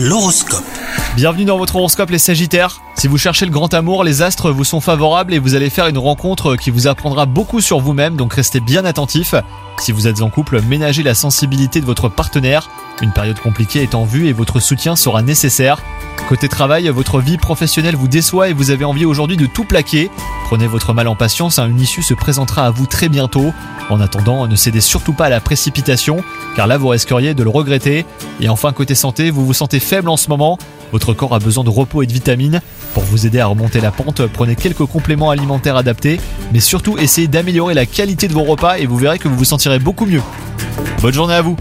L'horoscope. Bienvenue dans votre horoscope les Sagittaires. Si vous cherchez le grand amour, les astres vous sont favorables et vous allez faire une rencontre qui vous apprendra beaucoup sur vous-même, donc restez bien attentifs. Si vous êtes en couple, ménagez la sensibilité de votre partenaire. Une période compliquée est en vue et votre soutien sera nécessaire. Côté travail, votre vie professionnelle vous déçoit et vous avez envie aujourd'hui de tout plaquer. Prenez votre mal en patience, une issue se présentera à vous très bientôt. En attendant, ne cédez surtout pas à la précipitation, car là vous risqueriez de le regretter. Et enfin, côté santé, vous vous sentez faible en ce moment. Votre corps a besoin de repos et de vitamines. Pour vous aider à remonter la pente, prenez quelques compléments alimentaires adaptés, mais surtout essayez d'améliorer la qualité de vos repas et vous verrez que vous vous sentirez beaucoup mieux. Bonne journée à vous